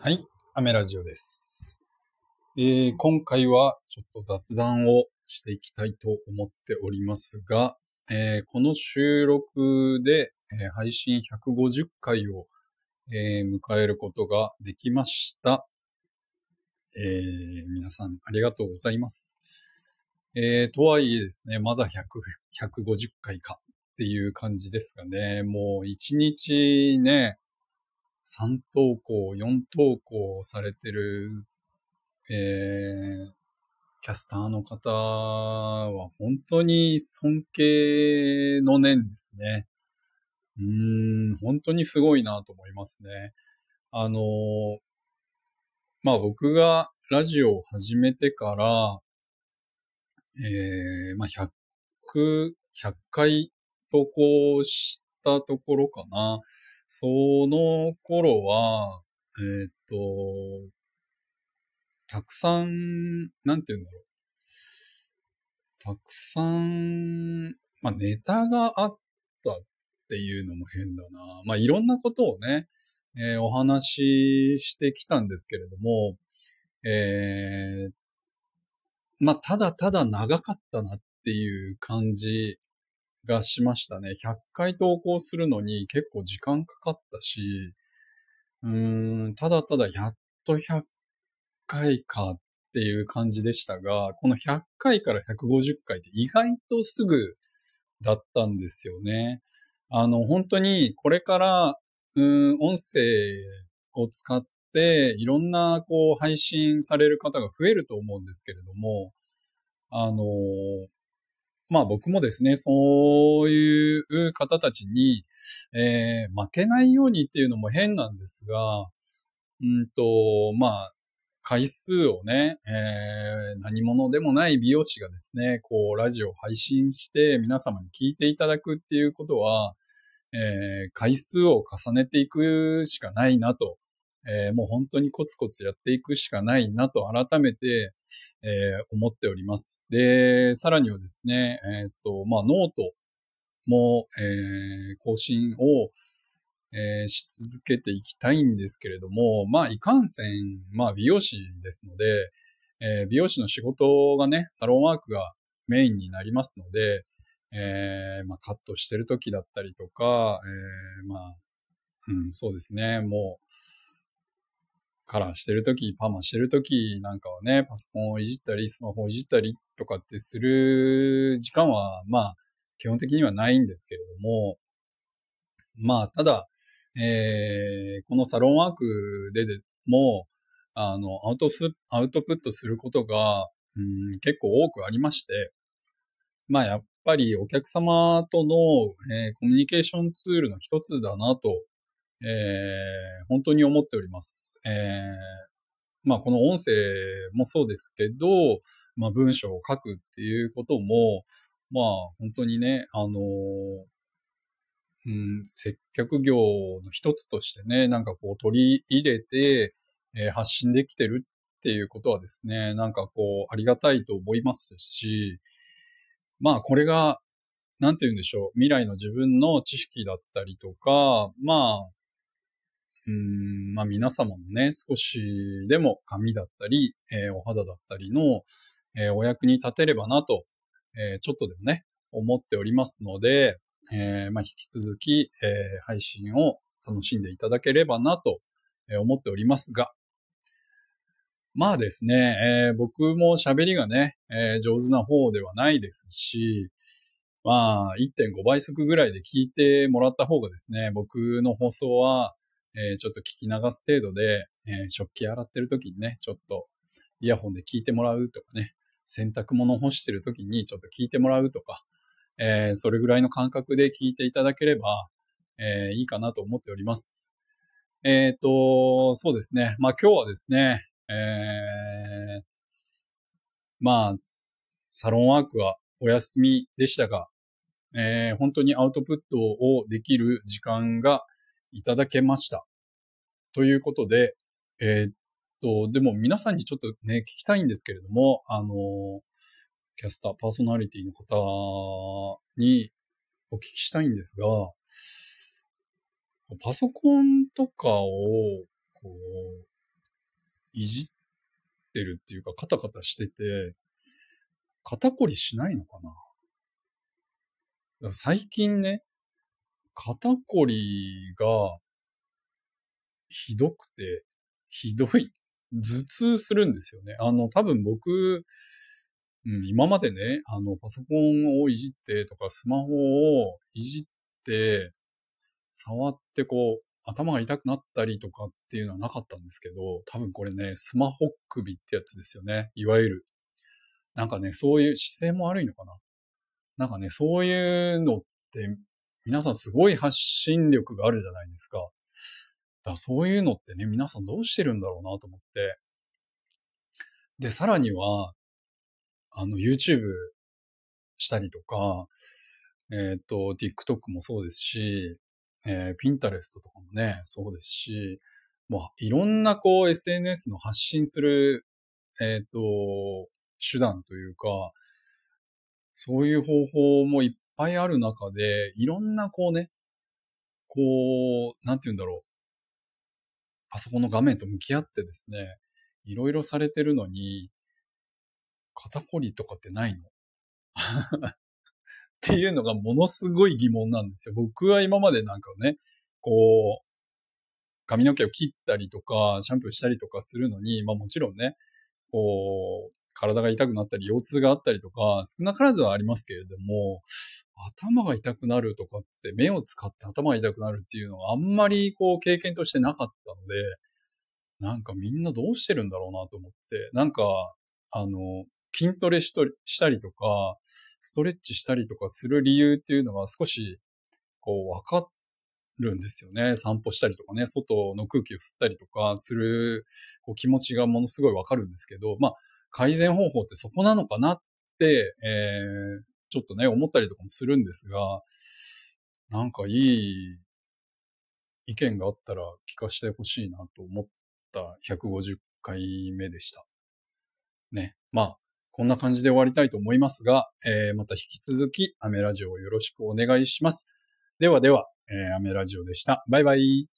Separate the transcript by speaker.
Speaker 1: はい、アメラジオです。えー、今回はちょっと雑談をしていきたいと思っておりますが、えー、この収録で、えー、配信150回を、え迎えることができました。え皆さんありがとうございます。えとはいえですね、まだ100 150回かっていう感じですがね、もう1日ね、3投稿、4投稿されてる、えー、キャスターの方は本当に尊敬の念ですね。うん、本当にすごいなと思いますね。あのまあ僕がラジオを始めてから、えー、まあ100、100回投稿したところかな。その頃は、えっ、と、たくさん、なんて言うんだろう。たくさん、まあ、ネタがあったっていうのも変だな。まあ、いろんなことをね、えー、お話ししてきたんですけれども、えー、まあ、ただただ長かったなっていう感じがしましたね。100回投稿するのに結構時間かかったし、うーん、ただただやっと100回かっていう感じでしたが、この100回から150回って意外とすぐだったんですよね。あの、本当にこれから、うん、音声を使っていろんなこう配信される方が増えると思うんですけれども、あの、まあ僕もですね、そういう方たちに、えー、負けないようにっていうのも変なんですが、うんと、まあ、回数をね、えー、何者でもない美容師がですね、こう、ラジオ配信して皆様に聞いていただくっていうことは、えー、回数を重ねていくしかないなとえー、もう本当にコツコツやっていくしかないなと改めて、えー、思っております。で、さらにはですね、えっ、と、まあ、ノートも、えー、更新を、えー、し続けていきたいんですけれども、まあ、いかんせん、まあ、美容師ですので、えー、美容師の仕事がね、サロンワークがメインになりますので、えー、まあ、カットしてる時だったりとか、えー、まあ、うん、そうですね、もう、カラーしてるとき、パーマしてるときなんかはね、パソコンをいじったり、スマホをいじったりとかってする時間は、まあ、基本的にはないんですけれども、まあ、ただ、えー、このサロンワークででも、あの、アウトス、アウトプットすることが、うん、結構多くありまして、まあ、やっぱりお客様との、えー、コミュニケーションツールの一つだなとえー、本当に思っております。えー、まあこの音声もそうですけど、まあ文章を書くっていうことも、まあ本当にね、あのうん、接客業の一つとしてね、なんかこう取り入れて、えー、発信できてるっていうことはですね、なんかこうありがたいと思いますし、まあこれが、なんて言うんでしょう、未来の自分の知識だったりとか、まあ、うん、まあ皆様もね、少しでも髪だったり、えー、お肌だったりの、えー、お役に立てればなと、えー、ちょっとでもね、思っておりますので、えまあ引き続き、え配信を楽しんでいただければなと思っておりますが、まあですね、え僕も喋りがね、え上手な方ではないですし、まあ、1.5倍速ぐらいで聞いてもらった方がですね、僕の放送は、えー、ちょっと聞き流す程度で、えー、食器洗ってる時にね、ちょっとイヤホンで聞いてもらうとかね、洗濯物干してる時にちょっと聞いてもらうとか、えー、それぐらいの感覚で聞いていただければ、えー、いいかなと思っております。えっ、ー、と、そうですね。まあ今日はですね、えー、まあ、サロンワークはお休みでしたが、えー、本当にアウトプットをできる時間がいただけました。ということで、えー、っと、でも皆さんにちょっとね、聞きたいんですけれども、あの、キャスター、パーソナリティの方にお聞きしたいんですが、パソコンとかを、こう、いじってるっていうか、カタカタしてて、肩こりしないのかな？最近ね、肩こりがひどくて、ひどい。頭痛するんですよね。あの、多分僕、うん、今までね、あの、パソコンをいじってとか、スマホをいじって、触ってこう、頭が痛くなったりとかっていうのはなかったんですけど、多分これね、スマホ首ってやつですよね。いわゆる。なんかね、そういう姿勢も悪いのかな。なんかね、そういうのって皆さんすごい発信力があるじゃないですか。だからそういうのってね、皆さんどうしてるんだろうなと思って。で、さらには、あの、YouTube したりとか、えっ、ー、と、TikTok もそうですし、えー、Pinterest とかもね、そうですし、まあ、いろんなこう SNS の発信する、えっ、ー、と、手段というか、そういう方法もいっぱいある中で、いろんなこうね、こう、なんて言うんだろう。パソコンの画面と向き合ってですね、いろいろされてるのに、肩こりとかってないの？っていうのがものすごい疑問なんですよ。僕は今までなんかね、こう、髪の毛を切ったりとか、シャンプーしたりとかするのに、まあもちろんね、こう、体が痛くなったり、腰痛があったりとか、少なからずはありますけれども、頭が痛くなるとかって、目を使って頭が痛くなるっていうのはあんまりこう経験としてなかったので、なんかみんなどうしてるんだろうなと思って、なんか、あの、筋トレしたりとか、ストレッチしたりとかする理由っていうのが少し、こう、わかるんですよね。散歩したりとかね、外の空気を吸ったりとかする、こう、気持ちがものすごいわかるんですけど、まあ、改善方法ってそこなのかなって、えー、ちょっとね、思ったりとかもするんですが、なんかいい意見があったら聞かせてほしいなと思った150回目でした。ね。まあ、こんな感じで終わりたいと思いますが、えー、また引き続きアメラジオをよろしくお願いします。ではでは、えー、アメラジオでした。バイバイ。